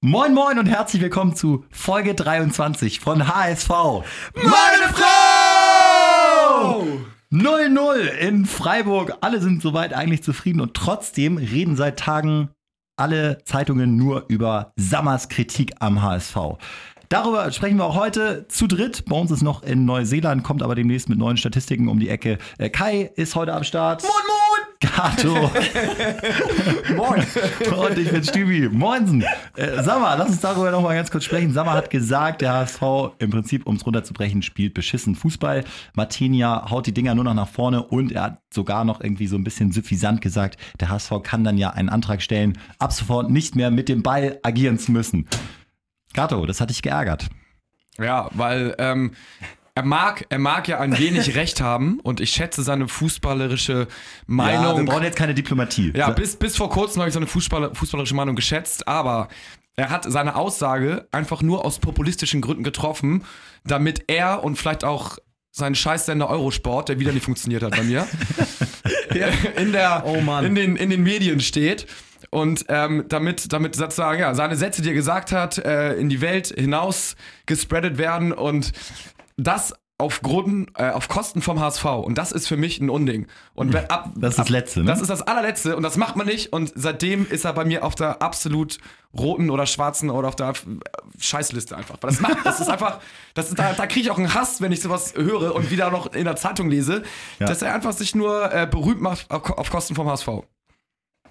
Moin Moin und herzlich willkommen zu Folge 23 von HSV. Meine Frau! 0-0 in Freiburg. Alle sind soweit eigentlich zufrieden und trotzdem reden seit Tagen alle Zeitungen nur über Sammers Kritik am HSV. Darüber sprechen wir auch heute zu dritt. Bei uns ist noch in Neuseeland, kommt aber demnächst mit neuen Statistiken um die Ecke. Äh, Kai ist heute am Start. Moin, moin! Gato. Moin. Und ich bin Stübi. Moinsen. Äh, Sammer, lass uns darüber noch mal ganz kurz sprechen. Sammer hat gesagt, der HSV im Prinzip, um es runterzubrechen, spielt beschissen Fußball. Martinia haut die Dinger nur noch nach vorne und er hat sogar noch irgendwie so ein bisschen suffisant gesagt, der HSV kann dann ja einen Antrag stellen, ab sofort nicht mehr mit dem Ball agieren zu müssen. Gato, das hat dich geärgert. Ja, weil ähm, er mag, er mag ja ein wenig Recht haben und ich schätze seine fußballerische Meinung. Ja, wir brauchen jetzt keine Diplomatie. Ja, bis, bis vor kurzem habe ich seine Fußballer, fußballerische Meinung geschätzt, aber er hat seine Aussage einfach nur aus populistischen Gründen getroffen, damit er und vielleicht auch sein Scheißsender Eurosport, der wieder nicht funktioniert hat bei mir, in, der, Oh in, den, in den Medien steht. Und ähm, damit, damit sozusagen, ja, seine Sätze, die er gesagt hat, äh, in die Welt hinaus gespreadet werden und das aufgrund, äh, auf Kosten vom HSV. Und das ist für mich ein Unding. Und ab, Das ist das Letzte, ne? Das ist das allerletzte und das macht man nicht. Und seitdem ist er bei mir auf der absolut roten oder schwarzen oder auf der Scheißliste einfach. Weil das macht, das ist einfach, das ist, da, da kriege ich auch einen Hass, wenn ich sowas höre und wieder noch in der Zeitung lese, Ja. dass er einfach sich nur äh, berühmt macht auf, auf Kosten vom HSV.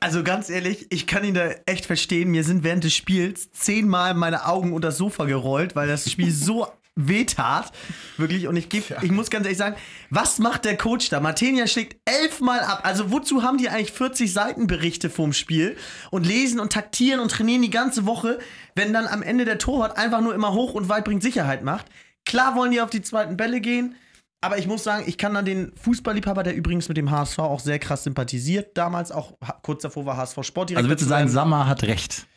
Also ganz ehrlich, ich kann ihn da echt verstehen. Mir sind während des Spiels zehnmal meine Augen unter das Sofa gerollt, weil das Spiel so wehtat. Wirklich. Und ich, geb, ich muss ganz ehrlich sagen, was macht der Coach da? Martenia schlägt elfmal ab. Also wozu haben die eigentlich 40 Seiten Berichte vorm Spiel und lesen und taktieren und trainieren die ganze Woche, wenn dann am Ende der Torwart einfach nur immer hoch und weit bringt Sicherheit macht? Klar wollen die auf die zweiten Bälle gehen. Aber ich muss sagen, ich kann dann den Fußballliebhaber, der übrigens mit dem HSV auch sehr krass sympathisiert, damals auch kurz davor war HSV Sportdirektor. Also würdest du zu sagen. Sammer hat recht.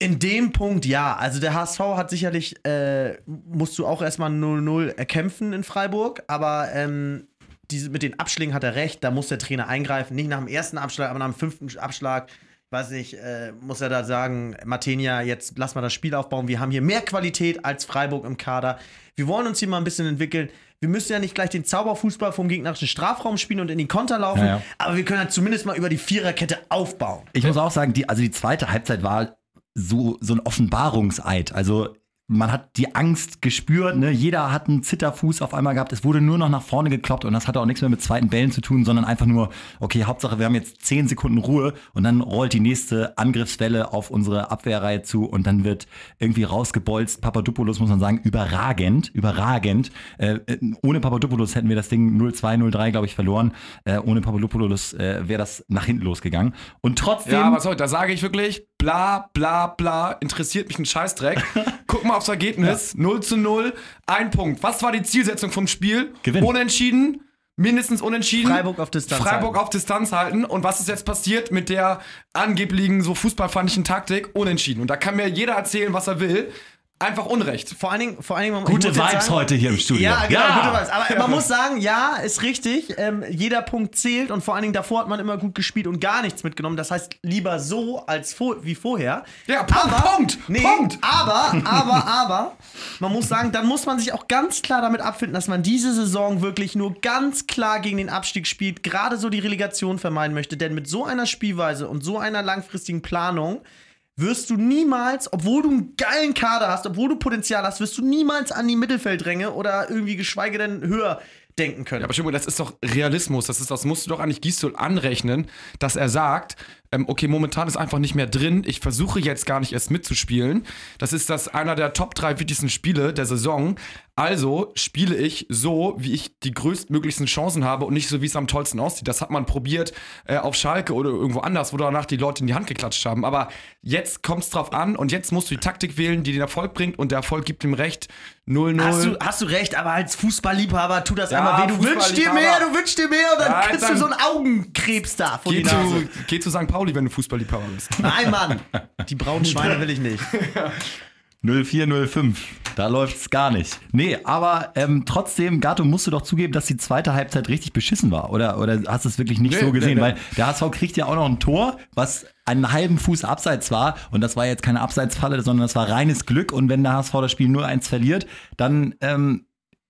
In dem Punkt ja. Also der HSV hat sicherlich, äh, musst du auch erstmal 0-0 erkämpfen in Freiburg, aber ähm, diese, mit den Abschlägen hat er recht, da muss der Trainer eingreifen. Nicht nach dem ersten Abschlag, aber nach dem fünften Abschlag, weiß nicht, äh, muss er da sagen, Martenia, jetzt lass mal das Spiel aufbauen. Wir haben hier mehr Qualität als Freiburg im Kader. Wir wollen uns hier mal ein bisschen entwickeln. Wir müssen ja nicht gleich den Zauberfußball vom gegnerischen Strafraum spielen und in die Konter laufen, Ja, ja. aber wir können halt zumindest mal über die Viererkette aufbauen. Ich muss auch sagen, die, also die zweite Halbzeit war so, so ein Offenbarungseid. Also man hat die Angst gespürt, ne? jeder hat einen Zitterfuß auf einmal gehabt. Es wurde nur noch nach vorne gekloppt und das hatte auch nichts mehr mit zweiten Bällen zu tun, sondern einfach nur, okay, Hauptsache wir haben jetzt zehn Sekunden Ruhe und dann rollt die nächste Angriffswelle auf unsere Abwehrreihe zu und dann wird irgendwie rausgebolzt. Papadopoulos muss man sagen, überragend, überragend. Äh, äh, ohne Papadopoulos hätten wir das Ding 0-2, 0-3, glaube ich, verloren. Äh, ohne Papadopoulos äh, wäre das nach hinten losgegangen. Und trotzdem. Ja, aber sorry, da sage ich wirklich, bla bla bla, interessiert mich ein Scheißdreck. Guck mal aufs Ergebnis, 0 zu 0, ein Punkt. Was war die Zielsetzung vom Spiel? Gewinnen. Unentschieden, mindestens unentschieden. Freiburg auf Distanz Freiburg halten. auf Distanz halten. Und was ist jetzt passiert mit der angeblichen so fußballfeindlichen Taktik? Unentschieden. Und da kann mir jeder erzählen, was er will. Einfach Unrecht. Vor allen Dingen, vor allen Dingen Gute Vibes heute hier im Studio. Ja, genau, Ja. gute Vibes. Aber man muss sagen, ja, ist richtig. Ähm, jeder Punkt zählt und vor allen Dingen davor hat man immer gut gespielt und gar nichts mitgenommen. Das heißt, lieber so als vor, wie vorher. Ja, Punkt, Punkt, Nee, Punkt. aber, aber, aber, man muss sagen, dann muss man sich auch ganz klar damit abfinden, dass man diese Saison wirklich nur ganz klar gegen den Abstieg spielt, gerade so die Relegation vermeiden möchte. Denn mit so einer Spielweise und so einer langfristigen Planung wirst du niemals, obwohl du einen geilen Kader hast, obwohl du Potenzial hast, wirst du niemals an die Mittelfeldränge oder irgendwie geschweige denn höher denken können. Ja, aber Schimmel, das ist doch Realismus. Das, ist, das musst du doch eigentlich Gisdol anrechnen, dass er sagt, ähm, okay, momentan ist einfach nicht mehr drin. Ich versuche jetzt gar nicht erst mitzuspielen. Das ist das einer der Top drei wichtigsten Spiele der Saison. Also spiele ich so, wie ich die größtmöglichsten Chancen habe und nicht so, wie es am tollsten aussieht. Das hat man probiert äh, auf Schalke oder irgendwo anders, wo danach die Leute in die Hand geklatscht haben. Aber jetzt kommt es drauf an und jetzt musst du die Taktik wählen, die den Erfolg bringt und der Erfolg gibt ihm recht. 0-0. Hast du, hast du recht, aber als Fußballliebhaber tut das Ja, einmal weh. Du wünschst dir mehr, du wünschst dir mehr und dann Ja, kriegst dann- du so einen Augenkrebs da vor Geh zu, geh zu St. Pauli, wenn du Fußballliebhaber bist. Nein, Mann. Die braunen Schweine will ich nicht. 0405. Da läuft's gar nicht. Nee, aber ähm, trotzdem, Gato, musst du doch zugeben, dass die zweite Halbzeit richtig beschissen war. Oder, oder hast du es wirklich nicht Nee, so gesehen? nee, nee. Weil der HSV kriegt ja auch noch ein Tor, was einen halben Fuß abseits war. Und das war jetzt keine Abseitsfalle, sondern das war reines Glück. Und wenn der HSV das Spiel nur eins verliert, dann ähm,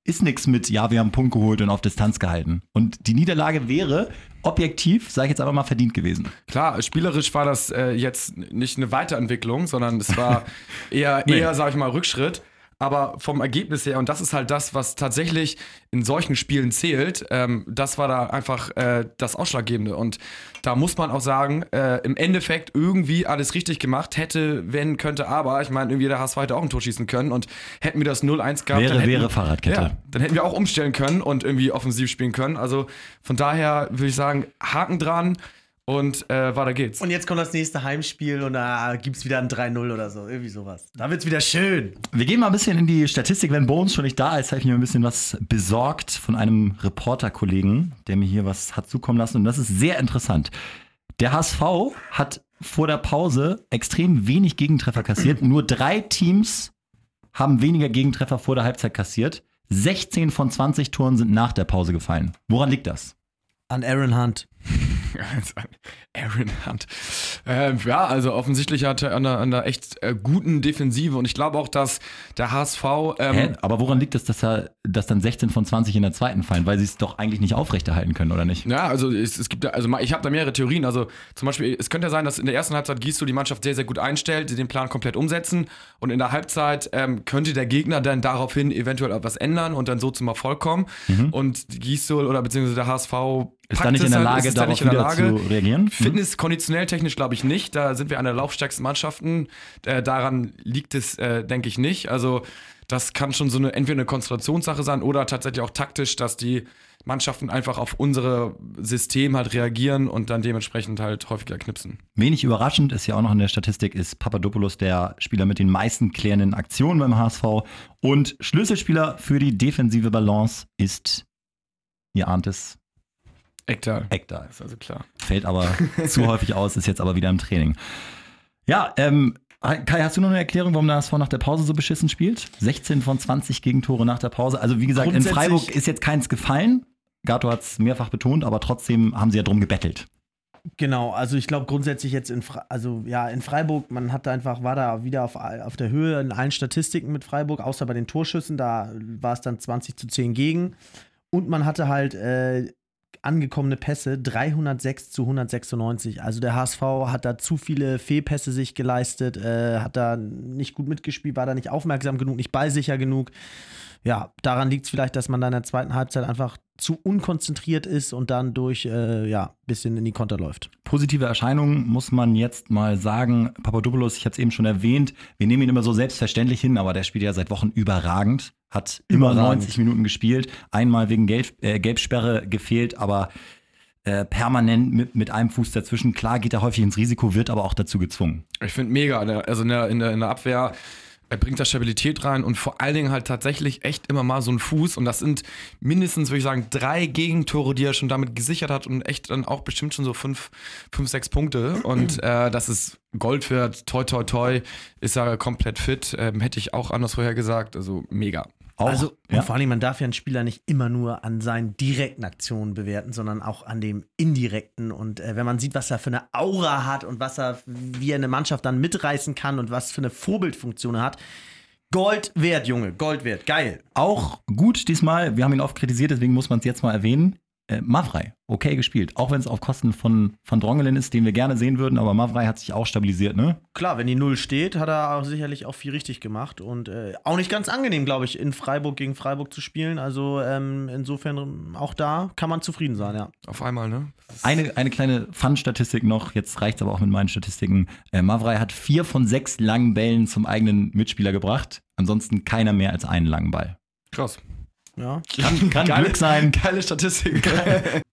ist nichts mit, ja, wir haben einen Punkt geholt und auf Distanz gehalten. Und die Niederlage wäre objektiv, sage ich jetzt einfach mal, verdient gewesen. Klar, spielerisch war das äh, jetzt nicht eine Weiterentwicklung, sondern es war eher, Nee. eher, sag ich mal, Rückschritt. Aber vom Ergebnis her, und das ist halt das, was tatsächlich in solchen Spielen zählt, ähm, das war da einfach äh, das Ausschlaggebende. Und da muss man auch sagen, äh, im Endeffekt irgendwie alles richtig gemacht, hätte, wenn, könnte, aber. Ich meine, irgendwie der HSV hätte auch ein Tor schießen können und hätten wir das 0-1 gehabt. Wäre, hätten, wäre Fahrradkette. Ja, dann hätten wir auch umstellen können und irgendwie offensiv spielen können. Also von daher würde ich sagen, Haken dran und äh, weiter geht's. Und jetzt kommt das nächste Heimspiel und da gibt's wieder ein 3-0 oder so. Irgendwie sowas. Da wird's wieder schön. Wir gehen mal ein bisschen in die Statistik. Wenn Bones schon nicht da ist, habe ich mir ein bisschen was besorgt von einem Reporterkollegen, der mir hier was hat zukommen lassen. Und das ist sehr interessant. Der HSV hat vor der Pause extrem wenig Gegentreffer kassiert. Nur drei Teams haben weniger Gegentreffer vor der Halbzeit kassiert. 16 von 20 Toren sind nach der Pause gefallen. Woran liegt das? An Aaron Hunt. Aaron Hunt. Ähm, ja, also offensichtlich hat er an einer, einer echt äh, guten Defensive und ich glaube auch, dass der HSV. Ähm, Hä? Aber woran liegt es, dass, er, dass dann 16 von 20 in der zweiten fallen? Weil sie es doch eigentlich nicht aufrechterhalten können, oder nicht? Ja, also es, es gibt da, also ich habe da mehrere Theorien. Also zum Beispiel, es könnte ja sein, dass in der ersten Halbzeit Gießt die Mannschaft sehr, sehr gut einstellt, die den Plan komplett umsetzen und in der Halbzeit ähm, könnte der Gegner dann daraufhin eventuell etwas ändern und dann so zum Erfolg kommen. Und Gießol oder beziehungsweise der HSV Mhm. Ist da nicht in der halt, Lage, da darauf wieder Lage. zu reagieren? Mhm. Fitness, konditionell, technisch glaube ich nicht. Da sind wir einer der laufstärksten Mannschaften. Äh, daran liegt es, äh, denke ich, nicht. Also das kann schon so eine entweder eine Konzentrationssache sein oder tatsächlich auch taktisch, dass die Mannschaften einfach auf unsere System halt reagieren und dann dementsprechend halt häufiger knipsen. Wenig überraschend ist ja auch noch in der Statistik, ist Papadopoulos der Spieler mit den meisten klärenden Aktionen beim HSV. Und Schlüsselspieler für die defensive Balance ist, ihr ahnt es, Ektal. Ekdal. Ist also klar. Fällt aber zu häufig aus, ist jetzt aber wieder im Training. Ja, ähm, Kai, hast du noch eine Erklärung, warum der HSV nach der Pause so beschissen spielt? 16 von 20 Gegentore nach der Pause. Also wie gesagt, in Freiburg ist jetzt keins gefallen. Gato hat es mehrfach betont, aber trotzdem haben sie ja drum gebettelt. Genau, also ich glaube grundsätzlich jetzt in, Fre also ja, in Freiburg, man hat einfach, war da wieder auf, auf der Höhe in allen Statistiken mit Freiburg, außer bei den Torschüssen, da war es dann 20 zu 10 gegen. Und man hatte halt äh, angekommene Pässe 306 zu 196. Also der HSV hat da zu viele Fehlpässe sich geleistet, äh, hat da nicht gut mitgespielt, war da nicht aufmerksam genug, nicht ballsicher genug. Ja, daran liegt es vielleicht, dass man dann in der zweiten Halbzeit einfach zu unkonzentriert ist und dann durch, äh, ja, bisschen in die Konter läuft. Positive Erscheinungen muss man jetzt mal sagen. Papadopoulos, ich habe es eben schon erwähnt, wir nehmen ihn immer so selbstverständlich hin, aber der spielt ja seit Wochen überragend, hat immer Überragend. 90 Minuten gespielt, einmal wegen Gelb, äh, Gelbsperre gefehlt, aber äh, permanent mit, mit einem Fuß dazwischen. Klar geht er häufig ins Risiko, wird aber auch dazu gezwungen. Ich finde mega. ne? Also in der, in, der, in der Abwehr, er bringt da Stabilität rein und vor allen Dingen halt tatsächlich echt immer mal so einen Fuß. Und das sind mindestens, würde ich sagen, drei Gegentore, die er schon damit gesichert hat und echt dann auch bestimmt schon so fünf, fünf sechs Punkte. Und äh, das ist Gold wert. Toi, toi, toi. Ist er komplett fit. Ähm, hätte ich auch anders vorher gesagt. Also mega. Auch, also, ja. vor allem, man darf ja einen Spieler nicht immer nur an seinen direkten Aktionen bewerten, sondern auch an dem indirekten. Und äh, wenn man sieht, was er für eine Aura hat und was er, wie er eine Mannschaft dann mitreißen kann und was für eine Vorbildfunktion er hat, Gold wert, Junge, Gold wert, geil. Auch gut diesmal, wir haben ihn oft kritisiert, deswegen muss man es jetzt mal erwähnen. Äh, Mavrei, okay gespielt. Auch wenn es auf Kosten von Van Drongelen ist, den wir gerne sehen würden, aber Mavrei hat sich auch stabilisiert, ne? Klar, wenn die Null steht, hat er auch sicherlich auch viel richtig gemacht und äh, auch nicht ganz angenehm, glaube ich, in Freiburg gegen Freiburg zu spielen. Also ähm, insofern auch da kann man zufrieden sein, ja. Auf einmal, ne? Eine, eine kleine Fun-Statistik noch, jetzt reicht es aber auch mit meinen Statistiken. Äh, Mavrei hat vier von sechs langen Bällen zum eigenen Mitspieler gebracht. Ansonsten keiner mehr als einen langen Ball. Krass. Ja. Kann, kann Geile- Glück sein. Geile Statistik.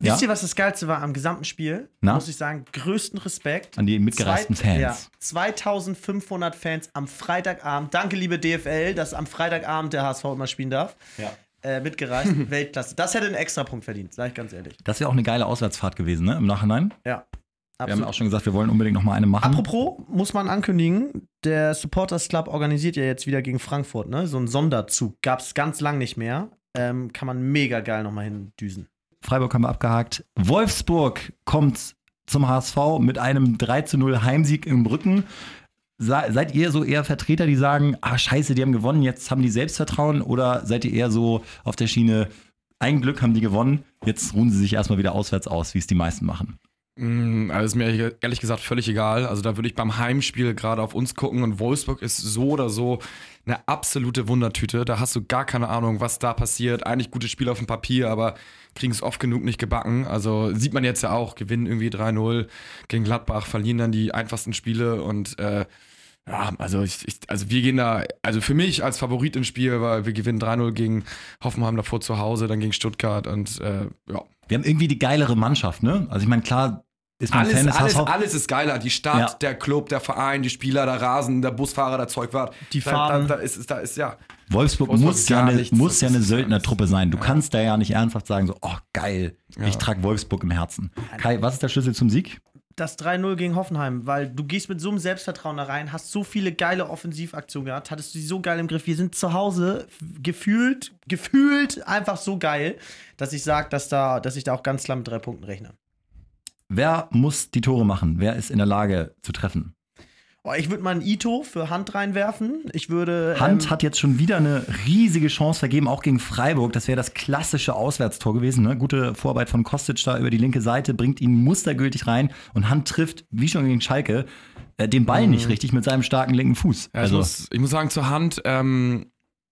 Ja? Wisst ihr, was das Geilste war am gesamten Spiel? Na? Muss ich sagen, größten Respekt. An die mitgereisten Zwei- Ja, Fans. 2500 Fans am Freitagabend. Danke, liebe DFL, dass am Freitagabend der HSV immer spielen darf. Ja. Äh, mitgereist. Weltklasse. Das hätte einen Extrapunkt verdient, sag ich ganz ehrlich. Das wäre auch eine geile Auswärtsfahrt gewesen, ne? Im Nachhinein. Ja. Wir haben auch schon gesagt, wir wollen unbedingt noch mal eine machen. Apropos, muss man ankündigen, der Supporters Club organisiert ja jetzt wieder gegen Frankfurt, ne? So einen Sonderzug. Gab es ganz lang nicht mehr. Ähm, kann man mega geil nochmal hindüsen. Freiburg haben wir abgehakt. Wolfsburg kommt zum HSV mit einem 3 zu 0 Heimsieg im Rücken. Se- Seid ihr so eher Vertreter, die sagen, ah scheiße, die haben gewonnen, jetzt haben die Selbstvertrauen? Oder seid ihr eher so auf der Schiene, ein Glück haben die gewonnen, jetzt ruhen sie sich erstmal wieder auswärts aus, wie es die meisten machen? Mm, Also ist mir ehrlich gesagt völlig egal. Also da würde ich beim Heimspiel gerade auf uns gucken und Wolfsburg ist so oder so eine absolute Wundertüte. Da hast du gar keine Ahnung, was da passiert. Eigentlich gute Spiele auf dem Papier, aber kriegen es oft genug nicht gebacken. Also sieht man jetzt ja auch, gewinnen irgendwie 3-0 gegen Gladbach, verlieren dann die einfachsten Spiele und äh, ja, also ich, ich, also wir gehen da, also für mich als Favorit ins Spiel, weil wir gewinnen 3-0 gegen Hoffenheim davor zu Hause, dann gegen Stuttgart und äh, ja. Wir haben irgendwie die geilere Mannschaft, ne? Also ich meine, klar ist man Alles, Fan des alles, HSV. alles ist geiler. Die Stadt, Ja. der Club, der Verein, die Spieler, der Rasen, der Busfahrer, der Zeugwart. Die da, Farben. Da, da ist, da ist, ja. Wolfsburg, Wolfsburg muss, ja eine, nichts. muss ja eine Söldnertruppe sein. Du Ja. kannst da ja nicht ernsthaft sagen, so, oh geil, ich Ja. trage Wolfsburg im Herzen. Kai, was ist der Schlüssel zum Sieg? Das 3-0 gegen Hoffenheim, weil du gehst mit so einem Selbstvertrauen da rein, hast so viele geile Offensivaktionen gehabt, hattest du die so geil im Griff. Wir sind zu Hause gefühlt, gefühlt einfach so geil, dass ich sage, dass, da, dass ich da auch ganz klar mit drei Punkten rechne. Wer muss die Tore machen? Wer ist in der Lage zu treffen? Oh, ich würde mal ein Ito für Hand reinwerfen. Ich würde. Hand ähm, hat jetzt schon wieder eine riesige Chance vergeben, auch gegen Freiburg. Das wäre das klassische Auswärtstor gewesen. Ne? Gute Vorarbeit von Kostic da über die linke Seite, bringt ihn mustergültig rein und Hand trifft, wie schon gegen Schalke, äh, den Ball nicht richtig mit seinem starken linken Fuß. Mhm. ja also, ich, muss, ich muss sagen, zur Hand, ähm,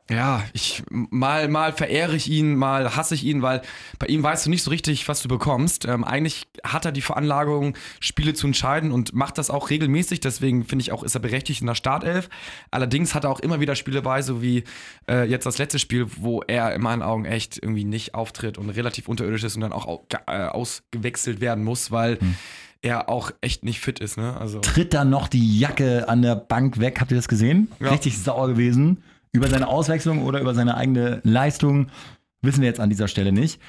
ja, ich mal, mal verehre ich ihn, mal hasse ich ihn, weil bei ihm weißt du nicht so richtig, was du bekommst. Ähm, eigentlich hat er die Veranlagung, Spiele zu entscheiden und macht das auch regelmäßig. Deswegen finde ich auch, ist er berechtigt in der Startelf. Allerdings hat er auch immer wieder Spiele bei, so wie äh, jetzt das letzte Spiel, wo er in meinen Augen echt irgendwie nicht auftritt und relativ unterirdisch ist und dann auch äh, ausgewechselt werden muss, weil er auch echt nicht fit ist. Ne? Also tritt dann noch die Jacke an der Bank weg. Habt ihr das gesehen? Ja. Richtig sauer gewesen. Über seine Auswechslung oder über seine eigene Leistung wissen wir jetzt an dieser Stelle nicht.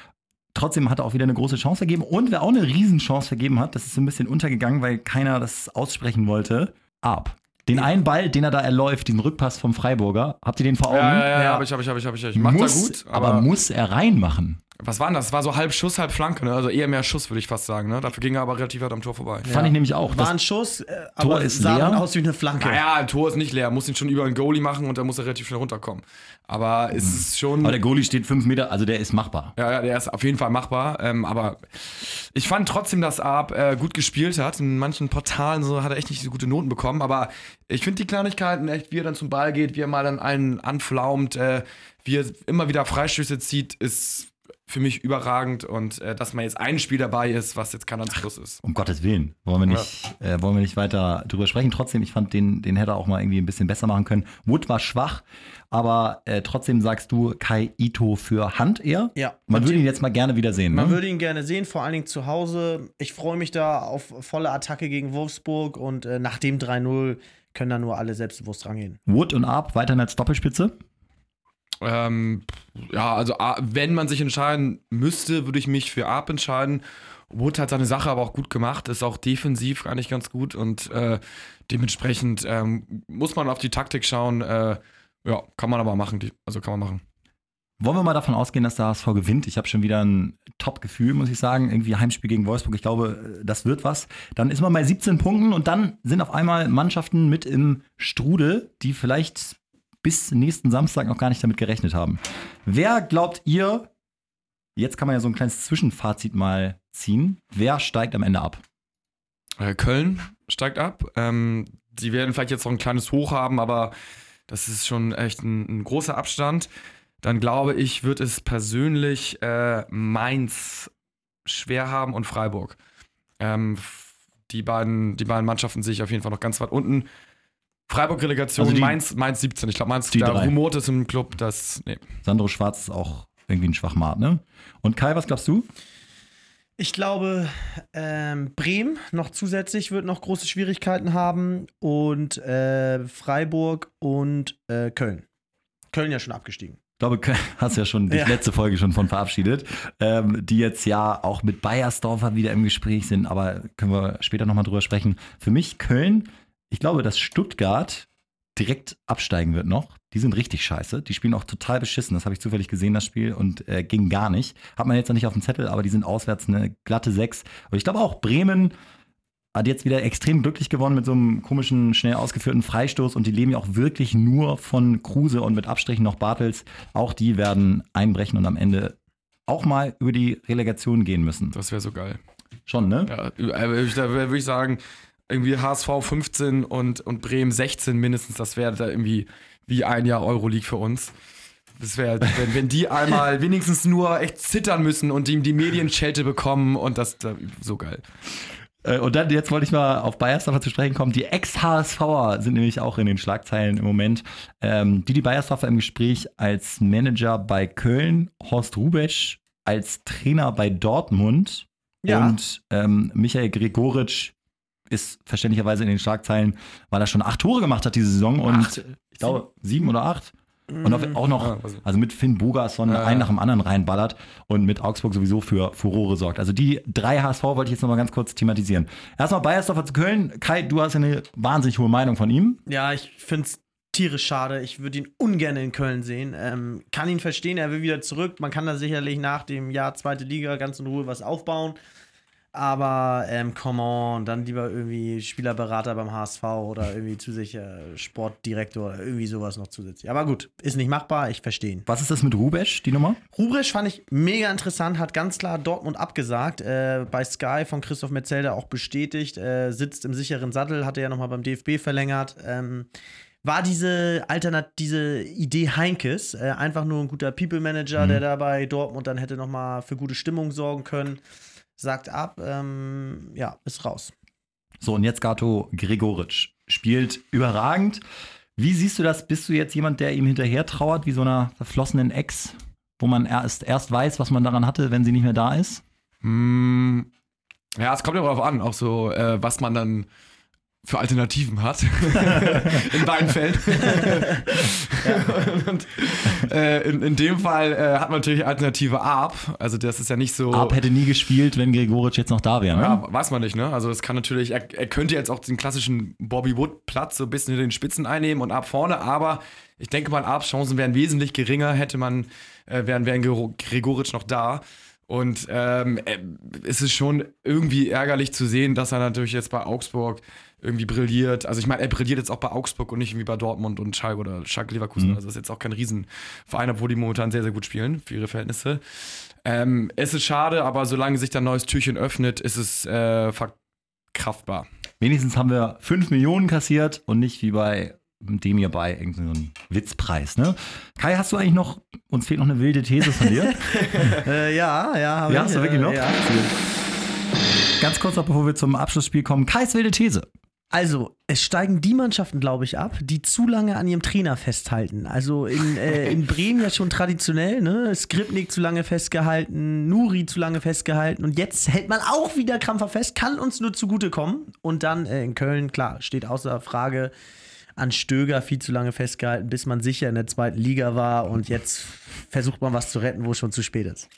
Trotzdem hat er auch wieder eine große Chance vergeben. Und wer auch eine Riesenchance vergeben hat, das ist so ein bisschen untergegangen, weil keiner das aussprechen wollte. Ab. Den einen Ball, den er da erläuft, diesen Rückpass vom Freiburger, habt ihr den vor Augen? Ja, ja, ja, Ja. hab ich, hab ich, hab ich, hab ich. ich. Macht muss, er gut, aber, aber, muss er reinmachen. Was war denn das? Es war so halb Schuss, halb Flanke, ne? Also eher mehr Schuss, würde ich fast sagen, ne? Dafür ging er aber relativ weit am Tor vorbei. Fand ich nämlich auch. war ein Schuss, äh, Tor aber ist sah leer. dann aus wie eine Flanke. Naja, ein Tor ist nicht leer, muss ihn schon über einen Goalie machen und dann muss er relativ schnell runterkommen. Aber es ist schon. aber der Goalie steht fünf Meter, also der ist machbar. Ja, ja, der ist auf jeden Fall machbar. Ähm, aber ich fand trotzdem, dass Arp äh, gut gespielt hat. In manchen Portalen so hat er echt nicht so gute Noten bekommen. Aber ich finde die Kleinigkeiten echt, wie er dann zum Ball geht, wie er mal dann einen anflaumt, äh, wie er immer wieder Freistöße zieht, ist für mich überragend. Und äh, dass man jetzt ein Spiel dabei ist, was jetzt kein Anschluss ist. Um Gottes Willen. Wollen wir nicht, äh, wollen wir nicht weiter drüber sprechen. Trotzdem, ich fand, den, den hätte er auch mal irgendwie ein bisschen besser machen können. Wood war schwach, aber äh, trotzdem sagst du Kai Ito für Hand eher. Ja. Man würde ihn jetzt mal gerne wieder sehen. Man Ne? würde ihn gerne sehen, vor allen Dingen zu Hause. Ich freue mich da auf volle Attacke gegen Wolfsburg und äh, nach dem 3-0 können da nur alle selbstbewusst rangehen. Wood und Arp weiterhin als Doppelspitze. Ähm, ja, also wenn man sich entscheiden müsste, würde ich mich für Arp entscheiden. Wood hat seine Sache aber auch gut gemacht, ist auch defensiv eigentlich ganz gut und äh, dementsprechend ähm, muss man auf die Taktik schauen. Äh, ja, kann man aber machen. Also kann man machen. Wollen wir mal davon ausgehen, dass der HSV gewinnt? Ich habe schon wieder ein Top-Gefühl, muss ich sagen. Irgendwie Heimspiel gegen Wolfsburg. Ich glaube, das wird was. Dann ist man bei 17 Punkten und dann sind auf einmal Mannschaften mit im Strudel, die vielleicht bis nächsten Samstag noch gar nicht damit gerechnet haben. Wer glaubt ihr, jetzt kann man ja so ein kleines Zwischenfazit mal ziehen, wer steigt am Ende ab? Äh, Köln steigt ab. Ähm, die werden vielleicht jetzt noch ein kleines Hoch haben, aber das ist schon echt ein, ein großer Abstand. Dann glaube ich, wird es persönlich äh, Mainz schwer haben und Freiburg. Ähm, die, beiden, die beiden Mannschaften sehe ich auf jeden Fall noch ganz weit unten. Freiburg-Relegation, Also die- Mainz, Mainz 17. Ich glaube, Mainz, Die da drei. rumort es im Club, das, nee. Sandro Schwarz ist auch irgendwie ein Schwachmat, ne? Und Kai, was glaubst du? Ich glaube, ähm, Bremen noch zusätzlich wird noch große Schwierigkeiten haben und äh, Freiburg und äh, Köln. Köln ja schon abgestiegen. ich glaube, Köln- hast ja schon die Ja. letzte Folge schon von verabschiedet, ähm, die jetzt ja auch mit Bayersdorfer wieder im Gespräch sind, aber können wir später nochmal drüber sprechen. Für mich Köln, ich glaube, dass Stuttgart direkt absteigen wird noch. Die sind richtig scheiße. Die spielen auch total beschissen. Das habe ich zufällig gesehen, das Spiel, und äh, ging gar nicht. Hat man jetzt noch nicht auf dem Zettel, aber die sind auswärts eine glatte 6. Und ich glaube auch, Bremen hat jetzt wieder extrem glücklich gewonnen mit so einem komischen, schnell ausgeführten Freistoß und die leben ja auch wirklich nur von Kruse und mit Abstrichen noch Bartels. Auch die werden einbrechen und am Ende auch mal über die Relegation gehen müssen. Das wäre so geil. Schon, ne? Ja, äh, da würde ich sagen, irgendwie HSV 15 und, und Bremen 16 mindestens, das wäre da irgendwie wie ein Jahr Euroleague für uns. Das wäre, wenn, wenn die einmal wenigstens nur echt zittern müssen und die, die Medienschelte bekommen und das, da, so geil. Äh, Und dann, jetzt wollte ich mal auf Bayersdorfer zu sprechen kommen. Die Ex-HSVer sind nämlich auch in den Schlagzeilen im Moment. Ähm, Didi Bayersdorfer im Gespräch als Manager bei Köln, Horst Rubesch als Trainer bei Dortmund Ja. und ähm, Michael Gregoritsch ist verständlicherweise in den Schlagzeilen, weil er schon acht Tore gemacht hat diese Saison und Acht. ich glaube sieben oder acht. Und auch noch, Ja, also- also mit Finn Bogason Ja, einen nach dem anderen reinballert und mit Augsburg sowieso für Furore sorgt. Also die drei HSV wollte ich jetzt nochmal ganz kurz thematisieren. Erstmal Bayersdorfer zu Köln. Kai, du hast ja eine wahnsinnig hohe Meinung von ihm. Ja, ich finde es tierisch schade. Ich würde ihn ungern in Köln sehen. Ähm, kann ihn verstehen, er will wieder zurück. Man kann da sicherlich nach dem Jahr zweite Liga ganz in Ruhe was aufbauen. Aber, ähm, come on, dann lieber irgendwie Spielerberater beim HSV oder irgendwie zusätzlicher Sportdirektor oder irgendwie sowas noch zusätzlich. Aber gut, ist nicht machbar, ich verstehe ihn. Was ist das mit Rubesch, die Nummer? Rubrisch fand ich mega interessant, hat ganz klar Dortmund abgesagt. Äh, bei Sky von Christoph Metzelder auch bestätigt. Äh, sitzt im sicheren Sattel, hat er ja nochmal beim DFB verlängert. Ähm, war diese Alternat diese Idee Heinkes, äh, einfach nur ein guter People-Manager, der da bei Dortmund dann hätte nochmal für gute Stimmung sorgen können. Sagt ab, ähm, ja, ist raus. So, und jetzt Gato Gregoritsch. Spielt überragend. Wie siehst du das? Bist du jetzt jemand, der ihm hinterher trauert, wie so einer verflossenen Ex, wo man erst, erst weiß, was man daran hatte, wenn sie nicht mehr da ist? Hm, ja, es kommt ja darauf an, auch so, äh, was man dann für Alternativen hat. in beiden Fällen. Und, äh, in, in dem Fall äh, hat man natürlich Alternative Arp. Also das ist ja nicht so. Arp hätte nie gespielt, wenn Gregoritsch jetzt noch da wäre. Ne? Ja, weiß man nicht, ne? Also das kann natürlich, er, er könnte jetzt auch den klassischen Bobby Wood-Platz so ein bisschen in den Spitzen einnehmen und ab vorne, aber ich denke mal, Arps Chancen wären wesentlich geringer, hätte man, äh, wären, wären Gregoritsch noch da. Und ähm, äh, es ist schon irgendwie ärgerlich zu sehen, dass er natürlich jetzt bei Augsburg irgendwie brilliert. Also ich meine, er brilliert jetzt auch bei Augsburg und nicht irgendwie bei Dortmund und Schalke oder Schalke Leverkusen. Also das ist jetzt auch kein Riesenverein, obwohl die momentan sehr, sehr gut spielen für ihre Verhältnisse. Ähm, es ist schade, aber solange sich da ein neues Türchen öffnet, ist es äh, verkraftbar. Wenigstens haben wir 5 Millionen kassiert und nicht wie bei dem hier bei irgendeinem Witzpreis. Ne? Kai, hast du eigentlich noch, uns fehlt noch eine wilde These von dir? Äh, ja, ja, habe ja, ich. hast du wirklich äh, noch? Ja. Ganz kurz noch, bevor wir zum Abschlussspiel kommen. Kais wilde These. Also, es steigen die Mannschaften, glaube ich, ab, die zu lange an ihrem Trainer festhalten. Also in, äh, in Bremen ja schon traditionell, ne? Skripnik zu lange festgehalten, Nuri zu lange festgehalten und jetzt hält man auch wieder krampfer fest, kann uns nur zugutekommen. Und dann äh, in Köln, klar, steht außer Frage an Stöger viel zu lange festgehalten, bis man sicher in der zweiten Liga war und jetzt versucht man was zu retten, wo es schon zu spät ist.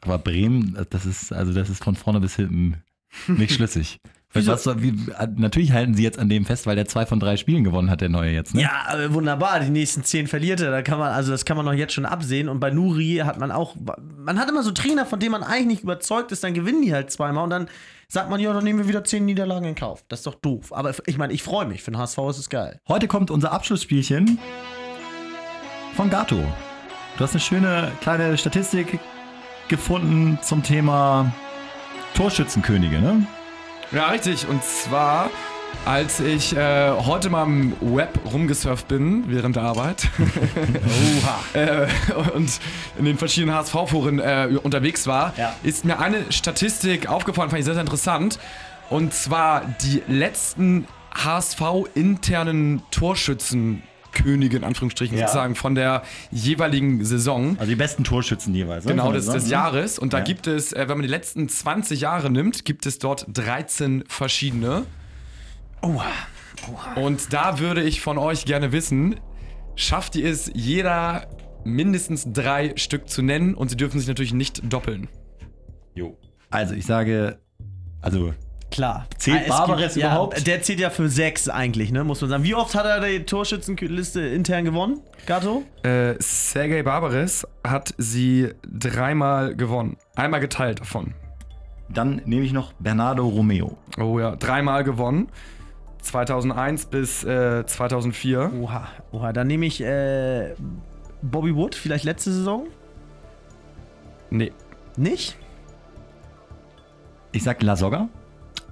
Aber Bremen, das ist, also das ist von vorne bis hinten nicht schlüssig. Wieso? Was, wie, natürlich halten sie jetzt an dem fest, weil der zwei von drei Spielen gewonnen hat, der neue jetzt. Ne? Ja, äh, wunderbar. Die nächsten zehn verliert er. Da kann man, also das kann man doch jetzt schon absehen. Und bei Nuri hat man auch, man hat immer so Trainer, von denen man eigentlich nicht überzeugt ist, dann gewinnen die halt zweimal und dann sagt man, ja, dann nehmen wir wieder zehn Niederlagen in Kauf. Das ist doch doof. Aber ich meine, ich freue mich. Für den HSV ist es geil. Heute kommt unser Abschlussspielchen von Gato. Du hast eine schöne kleine Statistik gefunden zum Thema Torschützenkönige, ne? Ja, richtig. Und zwar, als ich äh, heute mal im Web rumgesurft bin, während der Arbeit, äh, und in den verschiedenen HSV-Foren äh, unterwegs war, Ja. ist mir eine Statistik aufgefallen, fand ich sehr, sehr interessant. Und zwar die letzten HSV-internen Torschützenkönige, in Anführungsstrichen, Ja. sozusagen, von der jeweiligen Saison. Also die besten Torschützen jeweils. ne? Genau, des, des. Jahres. Und da Ja. gibt es, äh, wenn man die letzten 20 Jahre nimmt, gibt es dort 13 verschiedene. Oha. Und da würde ich von euch gerne wissen, schafft ihr es jeder mindestens drei Stück zu nennen und sie dürfen sich natürlich nicht doppeln. Jo. Also ich sage, also Klar. Zählt Ah, es Barbares gibt- ja, überhaupt? Der zählt ja für sechs eigentlich, ne, muss man sagen. Wie oft hat er die Torschützenliste intern gewonnen, Gato? Äh, Sergei Barbares hat sie dreimal gewonnen. Einmal geteilt davon. dann nehme ich noch Bernardo Romeo. Oh ja, dreimal gewonnen. 2001 bis äh, 2004. Oha, oha. Dann nehme ich äh, Bobby Wood, vielleicht letzte Saison? Nee. Nicht? Ich sag La Soga.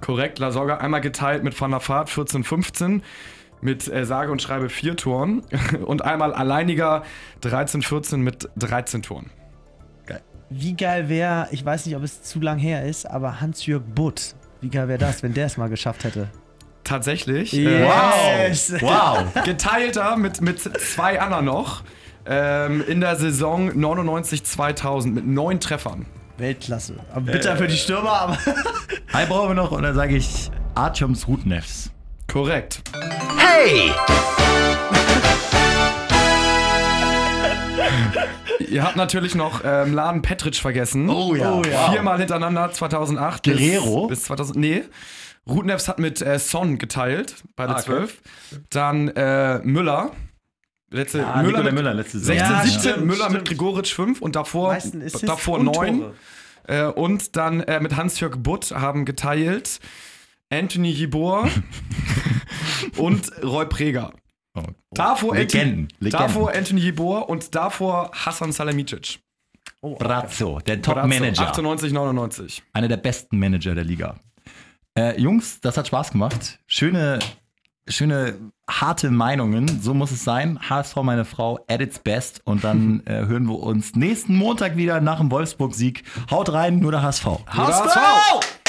Korrekt, La Soga einmal geteilt mit Van der Vaart 14, 15 mit äh, sage und schreibe vier Toren und einmal alleiniger 13, 14 mit 13 Toren. Wie geil wäre, ich weiß nicht, ob es zu lang her ist, aber Hans-Jörg Butt. Wie geil wäre das, wenn der es mal geschafft hätte? Tatsächlich. Yes. Äh, Wow. geteilter mit, mit zwei anderen noch. Ähm, in der Saison 99-2000 mit neun Treffern. Weltklasse. Aber bitter für die Stürmer, aber. Hi brauchen wir noch und dann sage ich Artyoms Rudnevs. Korrekt. Hey! Ihr habt natürlich noch ähm, Laden Petric vergessen. Oh ja. Oh ja. Viermal hintereinander 2008 Guerrero? bis, bis 2000. Nee. Rudnevs hat mit äh, Son geteilt, beide Ah, okay. 12. Dann äh, Müller. Letzte, Ah, der mit Müller letzte Saison. 16, Ja, 17, stimmt, Müller mit stimmt. Grigoric 5 und davor, davor und 9. Tore. Äh, und dann äh, mit Hans-Jörg Butt haben geteilt Anthony Jibor und Roy Preger. Oh. Davor, Legenden, Anthony, Legenden. davor Anthony Jibor und davor Hassan Salihamidzic. Oh, Brazzo, der Top-Manager. 98, 99. Einer der besten Manager der Liga. Äh, Jungs, das hat Spaß gemacht. Schöne, schöne, harte Meinungen. So muss es sein. HSV, meine Frau, at its best. Und dann äh, hören wir uns nächsten Montag wieder nach dem Wolfsburg-Sieg. Haut rein, nur der HSV. HSV!